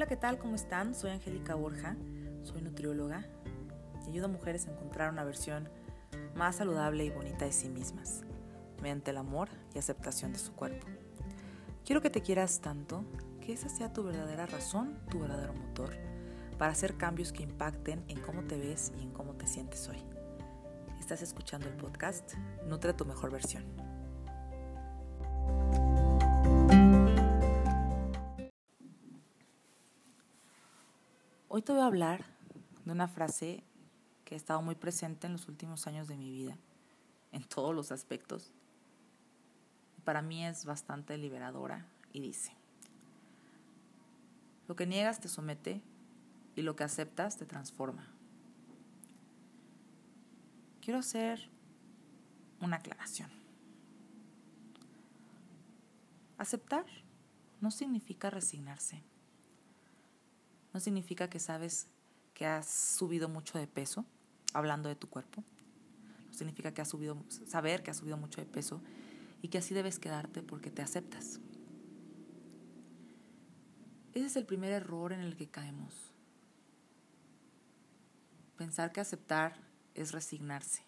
Hola, ¿qué tal? ¿Cómo están? Soy Angélica Borja, soy nutrióloga y ayudo a mujeres a encontrar una versión más saludable y bonita de sí mismas, mediante el amor y aceptación de su cuerpo. Quiero que te quieras tanto que esa sea tu verdadera razón, tu verdadero motor, para hacer cambios que impacten en cómo te ves y en cómo te sientes hoy. Estás escuchando el podcast Nutre tu mejor versión. Hoy te voy a hablar de una frase que ha estado muy presente en los últimos años de mi vida, en todos los aspectos. Para mí es bastante liberadora y dice, lo que niegas te somete y lo que aceptas te transforma. Quiero hacer una aclaración. Aceptar no significa resignarse no significa que sabes que has subido mucho de peso, hablando de tu cuerpo. No significa que has subido, saber que has subido mucho de peso y que así debes quedarte porque te aceptas. Ese es el primer error en el que caemos. Pensar que aceptar es resignarse.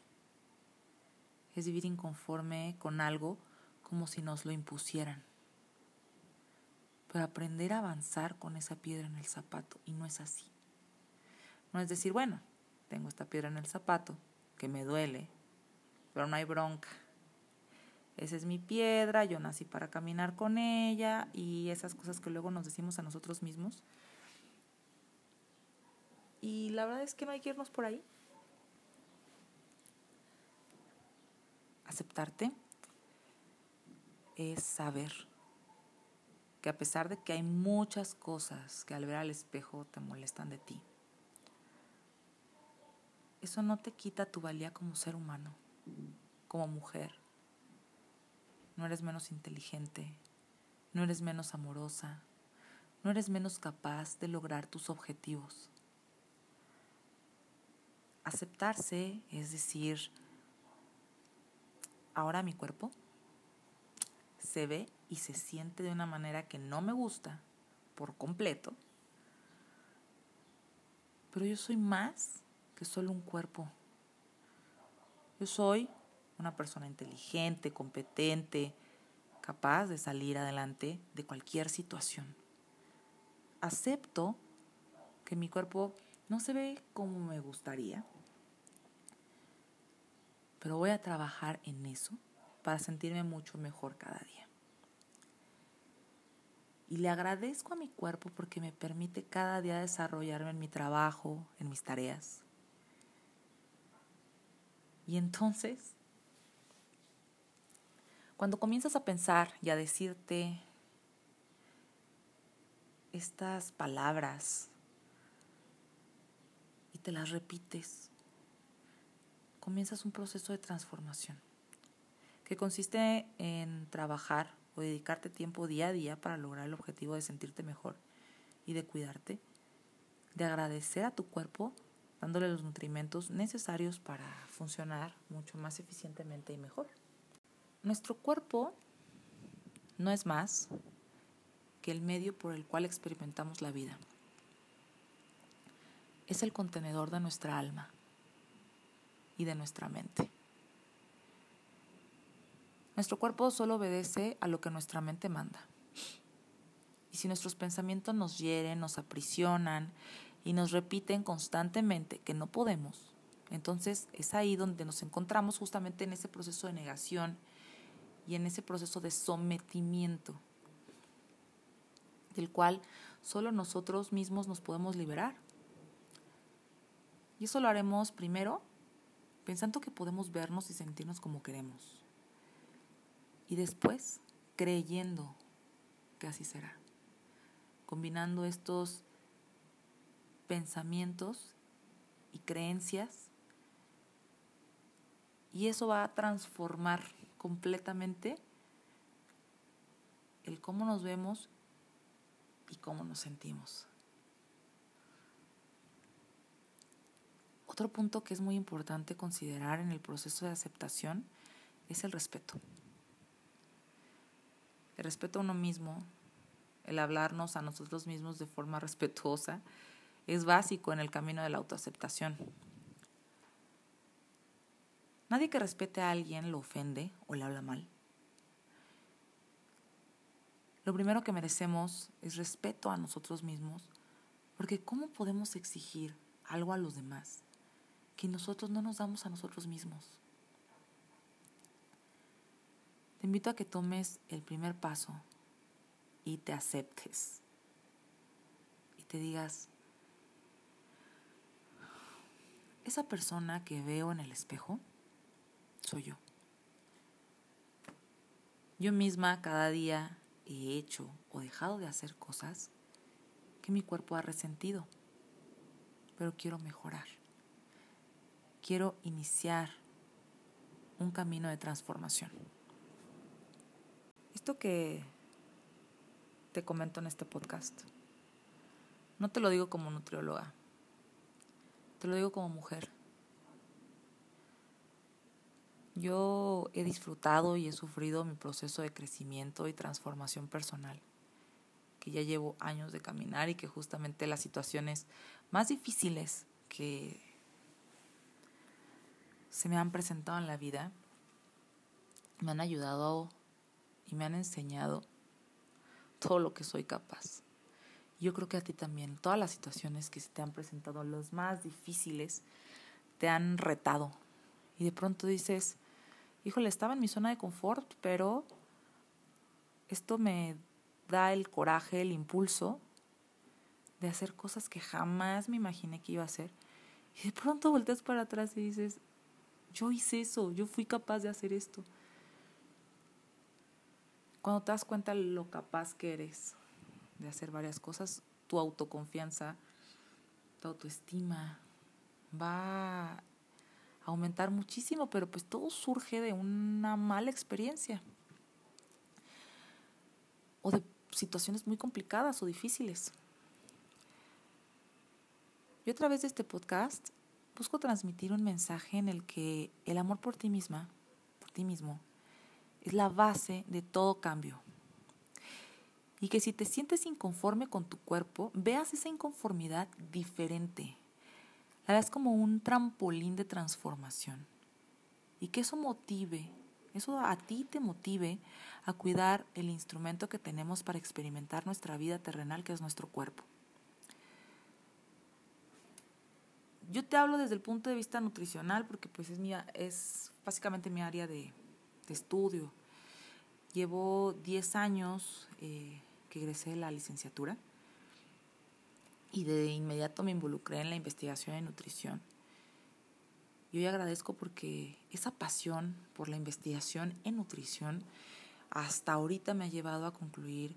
Es vivir inconforme con algo como si nos lo impusieran pero aprender a avanzar con esa piedra en el zapato y no es así. No es decir, bueno, tengo esta piedra en el zapato que me duele, pero no hay bronca. Esa es mi piedra, yo nací para caminar con ella y esas cosas que luego nos decimos a nosotros mismos. Y la verdad es que no hay que irnos por ahí. Aceptarte es saber que a pesar de que hay muchas cosas que al ver al espejo te molestan de ti, eso no te quita tu valía como ser humano, como mujer. No eres menos inteligente, no eres menos amorosa, no eres menos capaz de lograr tus objetivos. Aceptarse es decir, ahora mi cuerpo se ve y se siente de una manera que no me gusta por completo, pero yo soy más que solo un cuerpo. Yo soy una persona inteligente, competente, capaz de salir adelante de cualquier situación. Acepto que mi cuerpo no se ve como me gustaría, pero voy a trabajar en eso para sentirme mucho mejor cada día. Y le agradezco a mi cuerpo porque me permite cada día desarrollarme en mi trabajo, en mis tareas. Y entonces, cuando comienzas a pensar y a decirte estas palabras y te las repites, comienzas un proceso de transformación que consiste en trabajar o dedicarte tiempo día a día para lograr el objetivo de sentirte mejor y de cuidarte, de agradecer a tu cuerpo dándole los nutrimentos necesarios para funcionar mucho más eficientemente y mejor. Nuestro cuerpo no es más que el medio por el cual experimentamos la vida. Es el contenedor de nuestra alma y de nuestra mente. Nuestro cuerpo solo obedece a lo que nuestra mente manda. Y si nuestros pensamientos nos hieren, nos aprisionan y nos repiten constantemente que no podemos, entonces es ahí donde nos encontramos justamente en ese proceso de negación y en ese proceso de sometimiento, del cual solo nosotros mismos nos podemos liberar. Y eso lo haremos primero pensando que podemos vernos y sentirnos como queremos y después creyendo que así será. Combinando estos pensamientos y creencias y eso va a transformar completamente el cómo nos vemos y cómo nos sentimos. Otro punto que es muy importante considerar en el proceso de aceptación es el respeto. El respeto a uno mismo el hablarnos a nosotros mismos de forma respetuosa, es básico en el camino de la autoaceptación. Nadie que respete a alguien lo ofende o le habla mal. Lo primero que merecemos es respeto a nosotros mismos, porque ¿cómo podemos exigir algo a los demás que nosotros no nos damos a nosotros mismos? Te invito a que tomes el primer paso y te aceptes y te digas, esa persona que veo en el espejo soy yo. Yo misma cada día he hecho o dejado de hacer cosas que mi cuerpo ha resentido, pero quiero mejorar. Quiero iniciar un camino de transformación. Esto que te comento en este podcast, no te lo digo como nutrióloga, te lo digo como mujer. Yo he disfrutado y he sufrido mi proceso de crecimiento y transformación personal, que ya llevo años de caminar y que justamente las situaciones más difíciles que se me han presentado en la vida me han ayudado y me han enseñado todo lo que soy capaz. Yo creo que a ti también, todas las situaciones que se te han presentado, los más difíciles, te han retado. Y de pronto dices, híjole, estaba en mi zona de confort, pero esto me da el coraje, el impulso de hacer cosas que jamás me imaginé que iba a hacer. Y de pronto volteas para atrás y dices, yo hice eso, yo fui capaz de hacer esto. Cuando te das cuenta lo capaz que eres de hacer varias cosas, tu autoconfianza, tu autoestima va aumentar muchísimo, pero pues todo surge de una mala experiencia o de situaciones muy complicadas o difíciles. Yo a través de este podcast busco transmitir un mensaje en el que el amor por ti misma, por ti mismo, es la base de todo cambio. Y que si te sientes inconforme con tu cuerpo, veas esa inconformidad diferente, la veas como un trampolín de transformación. Y que eso motive, eso a ti te motive a cuidar el instrumento que tenemos para experimentar nuestra vida terrenal, que es nuestro cuerpo. Yo te hablo desde el punto de vista nutricional porque pues es, mi, es básicamente mi área de, estudio. Llevo 10 años eh, que egresé de la licenciatura y de inmediato me involucré en la investigación de nutrición. Y hoy agradezco porque esa pasión por la investigación en nutrición hasta ahorita me ha llevado a concluir,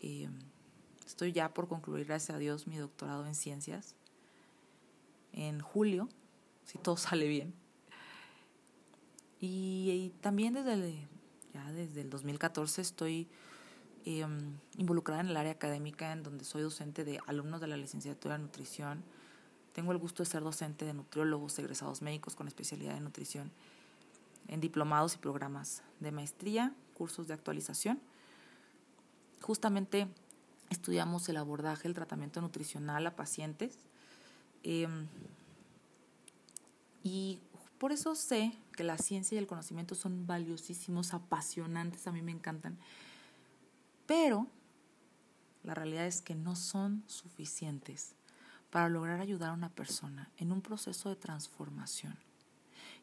eh, estoy ya por concluir, gracias a Dios, mi doctorado en ciencias en julio, si todo sale bien. Y, también desde ya desde el 2014 estoy Em, involucrada en el área académica, en donde soy docente de alumnos de la licenciatura en nutrición. Tengo el gusto de ser docente de nutriólogos, egresados médicos con especialidad en nutrición, en diplomados y programas de maestría, cursos de actualización. Justamente estudiamos el abordaje, el tratamiento nutricional a pacientes. Em, y por eso sé que la ciencia y el conocimiento son valiosísimos, apasionantes, a mí me encantan. Pero la realidad es que no son suficientes para lograr ayudar a una persona en un proceso de transformación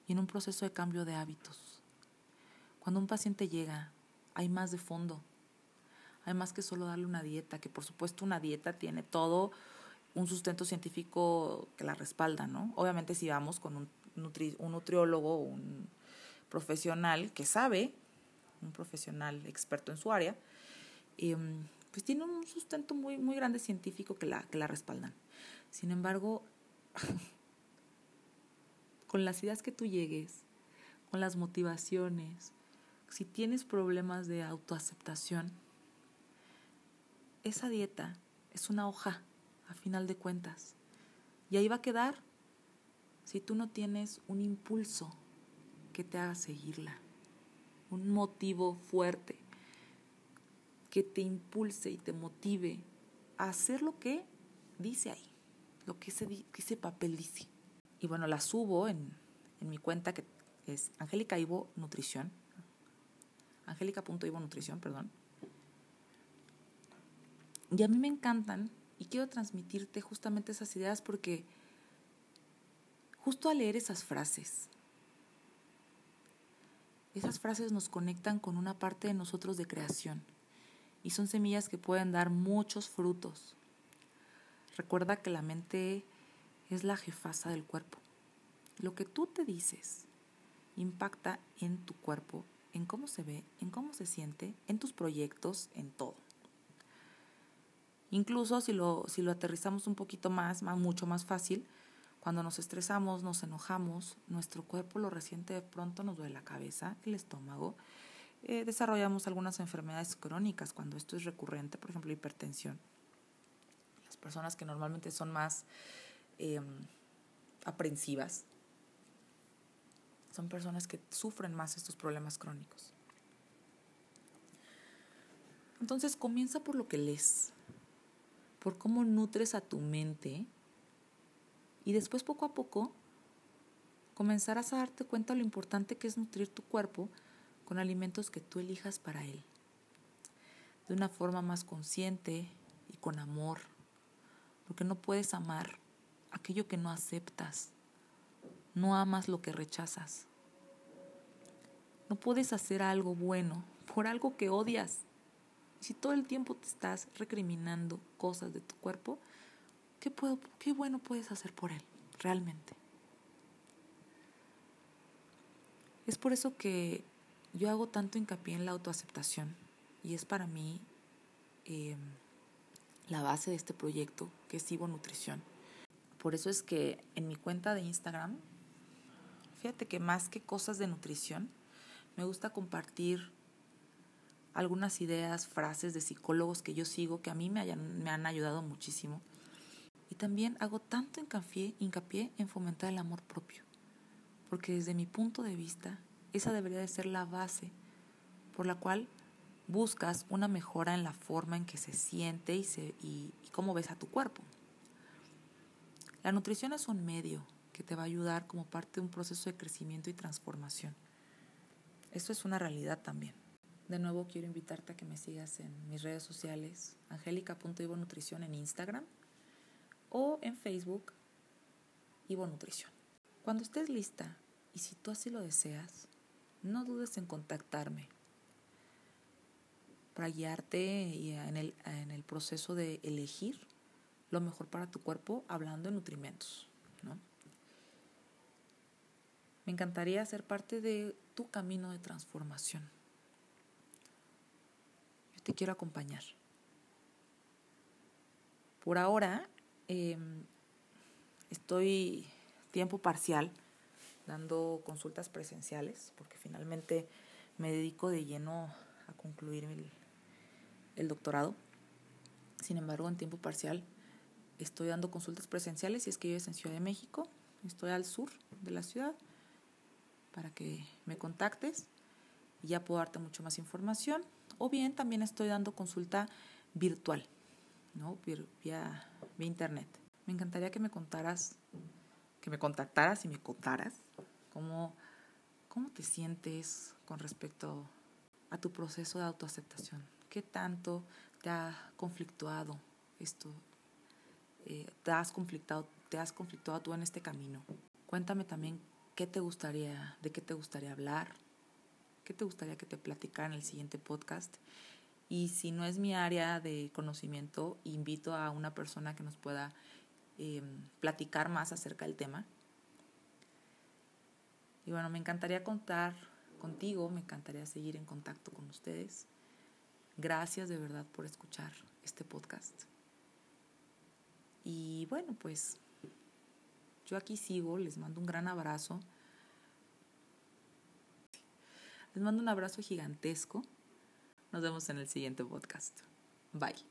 y en un proceso de cambio de hábitos. Cuando un paciente llega, hay más de fondo. Hay más que solo darle una dieta, que por supuesto una dieta tiene todo un sustento científico que la respalda, ¿no? Obviamente si vamos con un, un nutriólogo, un profesional que sabe, un profesional experto en su área, Em, pues tiene un sustento muy, muy grande científico que la, que la respaldan. Sin embargo, con las ideas que tú llegues, con las motivaciones, si tienes problemas de autoaceptación, esa dieta es una hoja, a final de cuentas. Y ahí va a quedar si tú no tienes un impulso que te haga seguirla, un motivo fuerte que te impulse y te motive a hacer lo que dice ahí, lo que ese, papel dice. Y bueno, la subo en, en mi cuenta que es Angélica Ivo Nutrición. Angélica.ivo Nutrición, perdón. Y a mí me encantan y quiero transmitirte justamente esas ideas porque justo al leer esas frases, esas frases nos conectan con una parte de nosotros de creación y son semillas que pueden dar muchos frutos. Recuerda que la mente es la jefasa del cuerpo. Lo que tú te dices impacta en tu cuerpo, en cómo se ve, en cómo se siente, en tus proyectos, en todo. Incluso si lo, si lo aterrizamos un poquito más, más, mucho más fácil, cuando nos estresamos, nos enojamos, nuestro cuerpo lo resiente de pronto, nos duele la cabeza, el estómago. Eh, desarrollamos algunas enfermedades crónicas cuando esto es recurrente, por ejemplo, hipertensión. Las personas que normalmente son más em, aprensivas son personas que sufren más estos problemas crónicos. Entonces comienza por lo que lees, por cómo nutres a tu mente y después poco a poco comenzarás a darte cuenta de lo importante que es nutrir tu cuerpo con alimentos que tú elijas para él, de una forma más consciente y con amor, porque no puedes amar aquello que no aceptas, no amas lo que rechazas, no puedes hacer algo bueno por algo que odias. Si todo el tiempo te estás recriminando cosas de tu cuerpo, ¿Qué, puedo, ¿Qué bueno puedes hacer por él realmente? Es por eso que yo hago tanto hincapié en la autoaceptación y es para mí em, la base de este proyecto que es Ivo Nutrición. Por eso es que en mi cuenta de Instagram, fíjate que más que cosas de nutrición, me gusta compartir algunas ideas, frases de psicólogos que yo sigo que a mí me, me han ayudado muchísimo y también hago tanto hincapié, hincapié en fomentar el amor propio, porque desde mi punto de vista, esa debería de ser la base por la cual buscas una mejora en la forma en que se siente y, y, cómo ves a tu cuerpo. La nutrición es un medio que te va a ayudar como parte de un proceso de crecimiento y transformación. Esto es una realidad también. De nuevo quiero invitarte a que me sigas en mis redes sociales, angélica.ivonutrición en Instagram o en Facebook Ivo Nutrición. Cuando estés lista y si tú así lo deseas, no dudes en contactarme para guiarte en el, en el proceso de elegir lo mejor para tu cuerpo hablando de nutrimentos. Me encantaría ser parte de tu camino de transformación. Yo te quiero acompañar. Por ahora Em, estoy tiempo parcial dando consultas presenciales porque finalmente me dedico de lleno a concluir el, doctorado. Sin embargo, en tiempo parcial estoy dando consultas presenciales y es que vives en Ciudad de México. Estoy al sur de la ciudad para que me contactes y ya puedo darte mucho más información. O bien también estoy dando consulta virtual, ¿no? Vía internet. Me encantaría que me contaras, que me contactaras y me contaras cómo, cómo te sientes con respecto a tu proceso de autoaceptación. ¿Qué tanto te ha conflictuado esto? Eh, ¿Te has conflictado, te has conflictuado tú en este camino? Cuéntame también qué te gustaría, de qué te gustaría hablar, qué te gustaría que te platicara en el siguiente podcast y si no es mi área de conocimiento, invito a una persona que nos pueda em, platicar más acerca del tema. Y bueno, me encantaría contar contigo, me encantaría seguir en contacto con ustedes. Gracias de verdad por escuchar este podcast. Y bueno, pues yo aquí sigo, les mando un gran abrazo. Les mando un abrazo gigantesco. Nos vemos en el siguiente podcast. Bye.